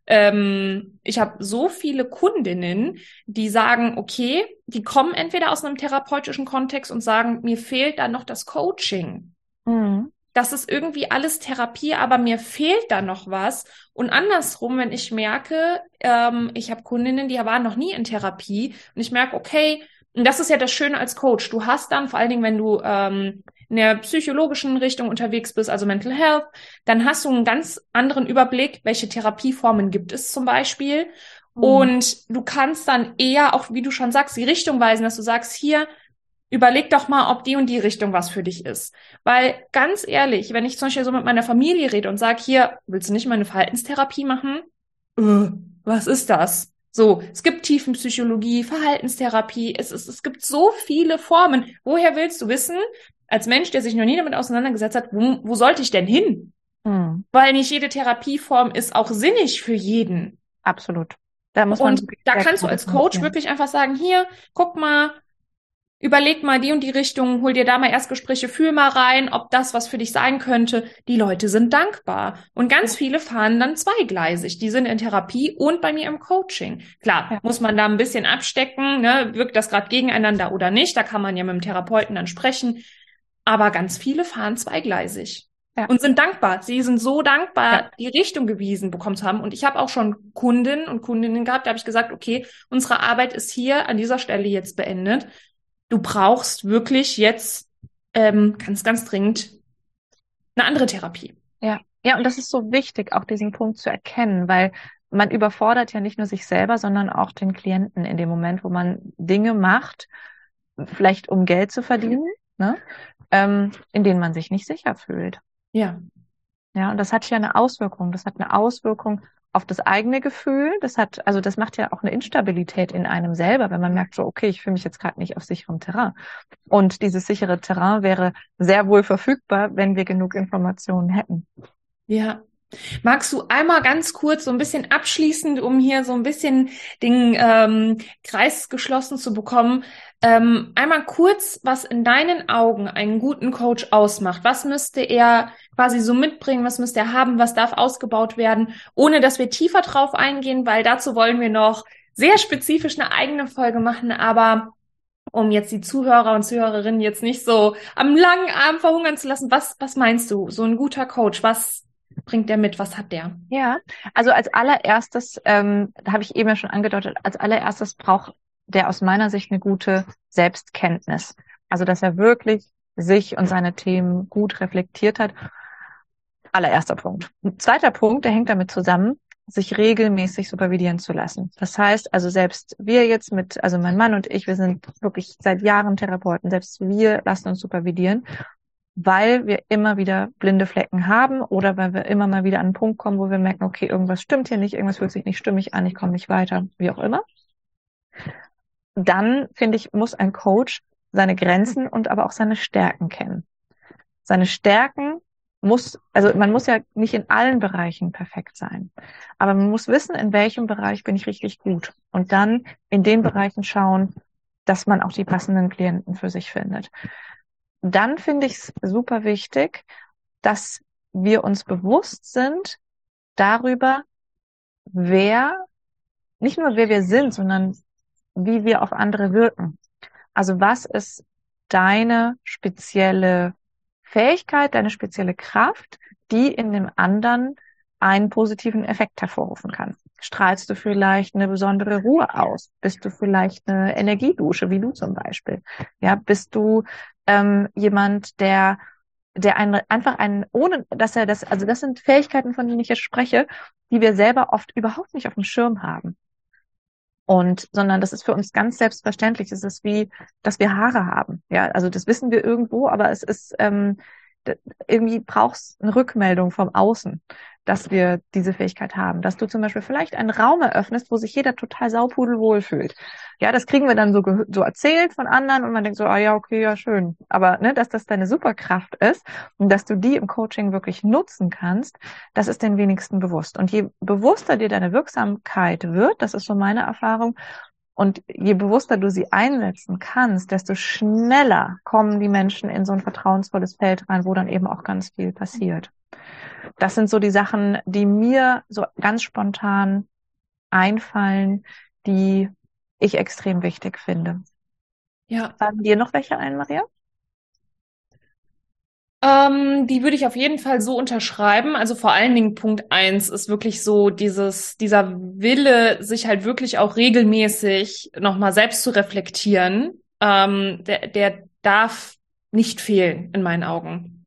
ähm, ich habe so viele Kundinnen, die sagen, okay, die kommen entweder aus einem therapeutischen Kontext und sagen, mir fehlt da noch das Coaching. Mhm. Das ist irgendwie alles Therapie, aber mir fehlt da noch was. Und andersrum, wenn ich merke, ähm, ich habe Kundinnen, die waren noch nie in Therapie und ich merke, okay, und das ist ja das Schöne als Coach. Du hast dann, vor allen Dingen, wenn du ähm, in der psychologischen Richtung unterwegs bist, also Mental Health, dann hast du einen ganz anderen Überblick, welche Therapieformen gibt es zum Beispiel. Mhm. Und du kannst dann eher auch, wie du schon sagst, die Richtung weisen, dass du sagst, hier, überleg doch mal, ob die und die Richtung was für dich ist. Weil ganz ehrlich, wenn ich zum Beispiel so mit meiner Familie rede und sage, hier, willst du nicht mal eine Verhaltenstherapie machen? Äh, was ist das? So, es gibt Tiefenpsychologie, Verhaltenstherapie, es, es, es gibt so viele Formen. Woher willst du wissen, als Mensch, der sich noch nie damit auseinandergesetzt hat, wo, wo sollte ich denn hin? Mhm. Weil nicht jede Therapieform ist auch sinnig für jeden. Absolut. Da muss man und da kannst du als Coach wirklich einfach sagen, hier, guck mal, überleg mal die und die Richtung, hol dir da mal Erstgespräche, fühl mal rein, ob das was für dich sein könnte. Die Leute sind dankbar. Und ganz ja. viele fahren dann zweigleisig. Die sind in Therapie und bei mir im Coaching. Klar, ja. muss man da ein bisschen abstecken, ne? wirkt das gerade gegeneinander oder nicht. Da kann man ja mit dem Therapeuten dann sprechen. Aber ganz viele fahren zweigleisig. Ja. Und sind dankbar. Sie sind so dankbar, die Richtung gewiesen bekommen zu haben. Und ich habe auch schon Kunden und Kundinnen gehabt, da habe ich gesagt, okay, unsere Arbeit ist hier an dieser Stelle jetzt beendet. Du brauchst wirklich jetzt ähm, ganz, ganz dringend eine andere Therapie. Ja, ja, und das ist so wichtig, auch diesen Punkt zu erkennen, weil man überfordert ja nicht nur sich selber, sondern auch den Klienten in dem Moment, wo man Dinge macht, vielleicht um Geld zu verdienen, ne? ähm, in denen man sich nicht sicher fühlt. Ja. Ja, und das hat ja eine Auswirkung. Das hat eine Auswirkung auf das eigene Gefühl. Das hat, also das macht ja auch eine Instabilität in einem selber, wenn man merkt so, okay, ich fühle mich jetzt gerade nicht auf sicherem Terrain. Und dieses sichere Terrain wäre sehr wohl verfügbar, wenn wir genug Informationen hätten. Ja, Magst du einmal ganz kurz so ein bisschen abschließend, um hier so ein bisschen den ähm, Kreis geschlossen zu bekommen, ähm, einmal kurz, was in deinen Augen einen guten Coach ausmacht? Was müsste er quasi so mitbringen? Was müsste er haben? Was darf ausgebaut werden? Ohne dass wir tiefer drauf eingehen, weil dazu wollen wir noch sehr spezifisch eine eigene Folge machen, aber um jetzt die Zuhörer und Zuhörerinnen jetzt nicht so am langen Arm verhungern zu lassen, was, was meinst du? So ein guter Coach, was bringt der mit? Was hat der? Ja, also als allererstes, ähm, da habe ich eben ja schon angedeutet, als allererstes braucht der aus meiner Sicht eine gute Selbstkenntnis. Also dass er wirklich sich und seine Themen gut reflektiert hat. Allererster Punkt. Ein zweiter Punkt, der hängt damit zusammen, sich regelmäßig supervidieren zu lassen. Das heißt, also selbst wir jetzt mit, also mein Mann und ich, wir sind wirklich seit Jahren Therapeuten, selbst wir lassen uns supervidieren, weil wir immer wieder blinde Flecken haben oder weil wir immer mal wieder an einen Punkt kommen, wo wir merken, okay, irgendwas stimmt hier nicht, irgendwas fühlt sich nicht stimmig an, ich komme nicht weiter, wie auch immer. Dann, finde ich, muss ein Coach seine Grenzen und aber auch seine Stärken kennen. Seine Stärken muss, also man muss ja nicht in allen Bereichen perfekt sein, aber man muss wissen, in welchem Bereich bin ich richtig gut und dann in den Bereichen schauen, dass man auch die passenden Klienten für sich findet. Dann finde ich es super wichtig, dass wir uns bewusst sind darüber, wer, nicht nur wer wir sind, sondern wie wir auf andere wirken. Also was ist deine spezielle Fähigkeit, deine spezielle Kraft, die in dem anderen einen positiven Effekt hervorrufen kann. Strahlst du vielleicht eine besondere Ruhe aus? Bist du vielleicht eine Energiedusche, wie du zum Beispiel? Ja, bist du ähm, jemand, der der ein, einfach einen, ohne dass er das, also das sind Fähigkeiten, von denen ich jetzt spreche, die wir selber oft überhaupt nicht auf dem Schirm haben. Und, sondern das ist für uns ganz selbstverständlich. Es ist wie, dass wir Haare haben. Ja, also das wissen wir irgendwo, aber es ist, ähm, irgendwie brauchst eine Rückmeldung vom Außen dass wir diese Fähigkeit haben. Dass du zum Beispiel vielleicht einen Raum eröffnest, wo sich jeder total saupudelwohl fühlt. Ja, das kriegen wir dann so, so erzählt von anderen und man denkt so, ah ja, okay, ja, schön. Aber ne, dass das deine Superkraft ist und dass du die im Coaching wirklich nutzen kannst, das ist den wenigsten bewusst. Und je bewusster dir deine Wirksamkeit wird, das ist so meine Erfahrung, und je bewusster du sie einsetzen kannst, desto schneller kommen die Menschen in so ein vertrauensvolles Feld rein, wo dann eben auch ganz viel passiert. Das sind so die Sachen, die mir so ganz spontan einfallen, die ich extrem wichtig finde. Ja. Fallen dir noch welche ein, Maria? Ähm, die würde ich auf jeden Fall so unterschreiben. Also vor allen Dingen Punkt eins ist wirklich so dieses, dieser Wille, sich halt wirklich auch regelmäßig nochmal selbst zu reflektieren. Ähm, der, der darf nicht fehlen in meinen Augen.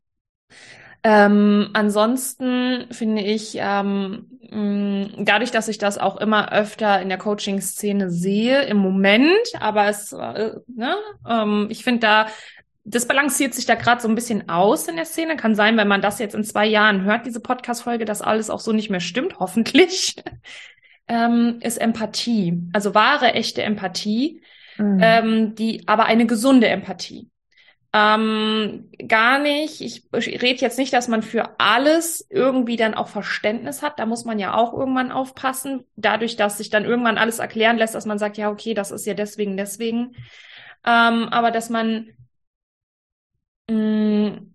Ähm, ansonsten finde ich, ähm, dadurch, dass ich das auch immer öfter in der Coaching-Szene sehe, im Moment, aber es, äh, ne, ähm, ich finde da, das balanciert sich da gerade so ein bisschen aus in der Szene. Kann sein, wenn man das jetzt in zwei Jahren hört, diese Podcast-Folge, dass alles auch so nicht mehr stimmt, hoffentlich, ähm, ist Empathie. Also wahre, echte Empathie, mhm. ähm, die, aber eine gesunde Empathie. Ähm, gar nicht. Ich, rede jetzt nicht, dass man für alles irgendwie dann auch Verständnis hat. Da muss man ja auch irgendwann aufpassen. Dadurch, dass sich dann irgendwann alles erklären lässt, dass man sagt, ja, okay, das ist ja deswegen, deswegen. Ähm, aber dass man mh, mm,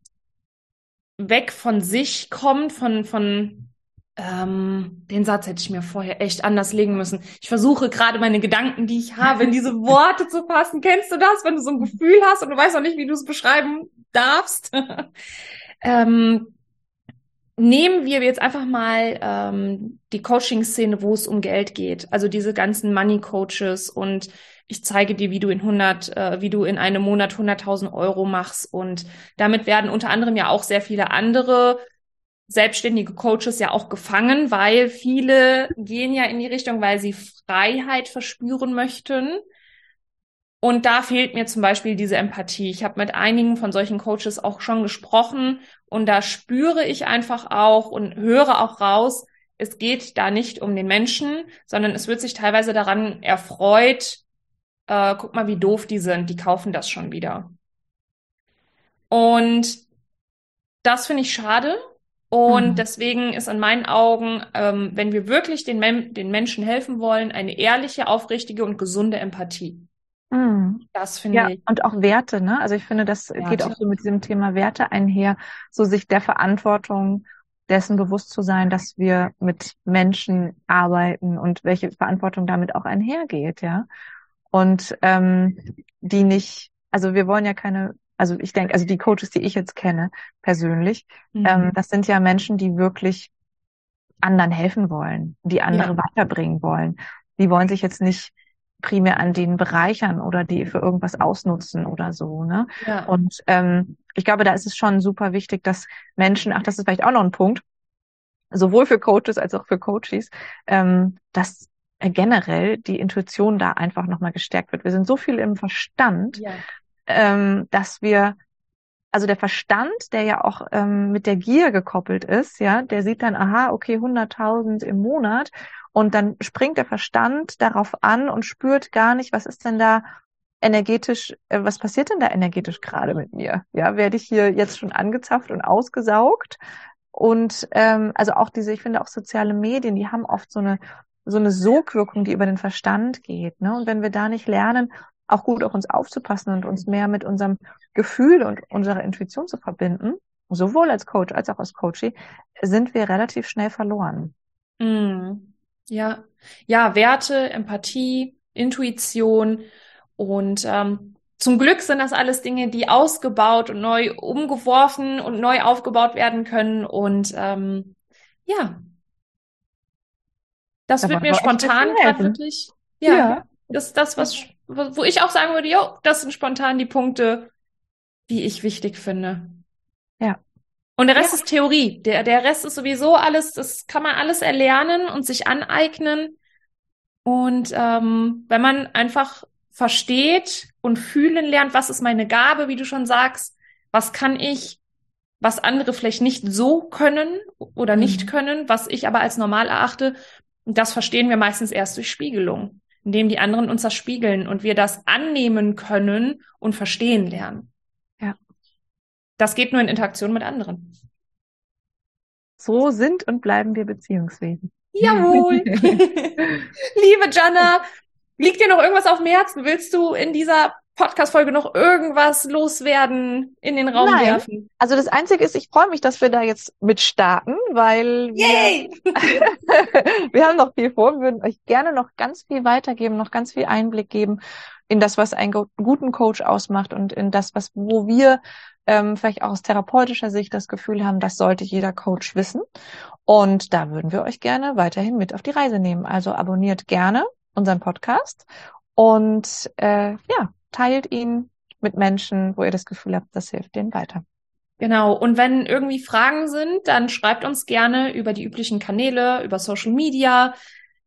weg von sich kommt, von, von ähm, den Satz hätte ich mir vorher echt anders legen müssen. Ich versuche gerade meine Gedanken, die ich habe, in diese Worte zu fassen. Kennst du das, wenn du so ein Gefühl hast und du weißt noch nicht, wie du es beschreiben darfst? ähm, nehmen wir jetzt einfach mal ähm, die Coaching-Szene, wo es um Geld geht. Also diese ganzen Money-Coaches und ich zeige dir, wie du in 100, äh, wie du in einem Monat 100.000 Euro machst. Und damit werden unter anderem ja auch sehr viele andere selbstständige Coaches ja auch gefangen, weil viele gehen ja in die Richtung, weil sie Freiheit verspüren möchten. Und da fehlt mir zum Beispiel diese Empathie. Ich habe mit einigen von solchen Coaches auch schon gesprochen und da spüre ich einfach auch und höre auch raus, es geht da nicht um den Menschen, sondern es wird sich teilweise daran erfreut, äh, guck mal, wie doof die sind, die kaufen das schon wieder. Und das finde ich schade, Und mhm. deswegen ist in meinen Augen, ähm, wenn wir wirklich den, Mem den Menschen helfen wollen, eine ehrliche, aufrichtige und gesunde Empathie. Mhm. Das finde ja, ich. Und auch Werte, ne? Also ich finde, das Werte. geht auch so mit diesem Thema Werte einher, so sich der Verantwortung dessen bewusst zu sein, dass wir mit Menschen arbeiten und welche Verantwortung damit auch einhergeht, ja. Und ähm, die nicht, also wir wollen ja keine, also ich denke, also die Coaches, die ich jetzt kenne, persönlich, mhm. ähm, das sind ja Menschen, die wirklich anderen helfen wollen, die andere ja. weiterbringen wollen. Die wollen sich jetzt nicht primär an denen bereichern oder die für irgendwas ausnutzen oder so. Ne? Ja. Und ähm, ich glaube, da ist es schon super wichtig, dass Menschen, ach, das ist vielleicht auch noch ein Punkt, sowohl für Coaches als auch für Coaches, ähm, dass generell die Intuition da einfach nochmal gestärkt wird. Wir sind so viel im Verstand, ja. Ähm, dass wir also der Verstand, der ja auch ähm, mit der Gier gekoppelt ist, ja, der sieht dann, aha, okay, 100.000 im Monat und dann springt der Verstand darauf an und spürt gar nicht, was ist denn da energetisch, äh, was passiert denn da energetisch gerade mit mir? Ja, werde ich hier jetzt schon angezapft und ausgesaugt? Und ähm, also auch diese, ich finde auch soziale Medien, die haben oft so eine so eine Sogwirkung, die über den Verstand geht. Ne? Und wenn wir da nicht lernen, auch gut auf uns aufzupassen und uns mehr mit unserem Gefühl und unserer Intuition zu verbinden, sowohl als Coach als auch als Coachie, sind wir relativ schnell verloren. Mm. Ja, ja, Werte, Empathie, Intuition und ähm, zum Glück sind das alles Dinge, die ausgebaut und neu umgeworfen und neu aufgebaut werden können. Und ähm, ja, das wird mir spontan gerade wirklich, ja, ja, das ist das, was, wo ich auch sagen würde, jo, das sind spontan die Punkte, die ich wichtig finde. Ja. Und der Rest ja. ist Theorie. Der, der Rest ist sowieso alles, das kann man alles erlernen und sich aneignen. Und ähm, wenn man einfach versteht und fühlen lernt, was ist meine Gabe, wie du schon sagst, was kann ich, was andere vielleicht nicht so können oder nicht mhm. können, was ich aber als normal erachte, das verstehen wir meistens erst durch Spiegelung, indem die anderen uns das spiegeln und wir das annehmen können und verstehen lernen. Das geht nur in Interaktion mit anderen. So sind und bleiben wir Beziehungswesen. Jawohl. Liebe Jana, liegt dir noch irgendwas auf dem Herzen? Willst du in dieser Podcast-Folge noch irgendwas loswerden, in den Raum Nein. werfen? Also das Einzige ist, ich freue mich, dass wir da jetzt mit starten, weil Yay! wir, wir haben noch viel vor. Wir würden euch gerne noch ganz viel weitergeben, noch ganz viel Einblick geben in das, was einen guten Coach ausmacht und in das, was, wo wir ähm, vielleicht auch aus therapeutischer Sicht das Gefühl haben, das sollte jeder Coach wissen. Und da würden wir euch gerne weiterhin mit auf die Reise nehmen. Also abonniert gerne unseren Podcast und äh, ja, teilt ihn mit Menschen, wo ihr das Gefühl habt, das hilft denen weiter. Genau. Und wenn irgendwie Fragen sind, dann schreibt uns gerne über die üblichen Kanäle, über Social Media.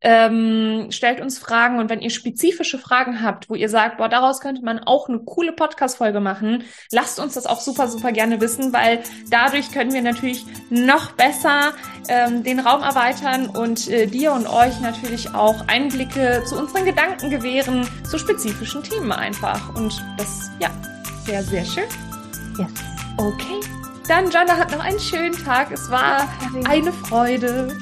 Ähm, stellt uns Fragen und wenn ihr spezifische Fragen habt, wo ihr sagt, boah, daraus könnte man auch eine coole Podcast-Folge machen, lasst uns das auch super, super gerne wissen, weil dadurch können wir natürlich noch besser ähm, den Raum erweitern und äh, dir und euch natürlich auch Einblicke zu unseren Gedanken gewähren, zu spezifischen Themen einfach. Und das, ja, wäre sehr schön. Yes. Okay. Dann, Jana hat noch einen schönen Tag. Es war eine Freude.